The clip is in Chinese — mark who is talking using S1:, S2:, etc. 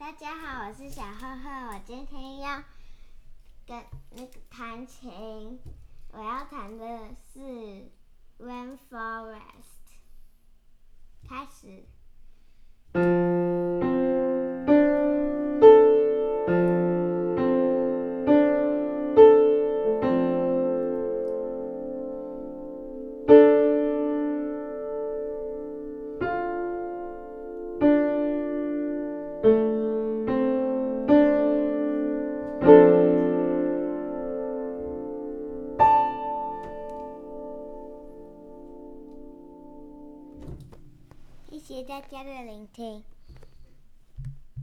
S1: 大家好，我是小赫赫，我今天要跟那个弹琴，我要弹的是《Rainforest》，开始。谢谢大家的聆听。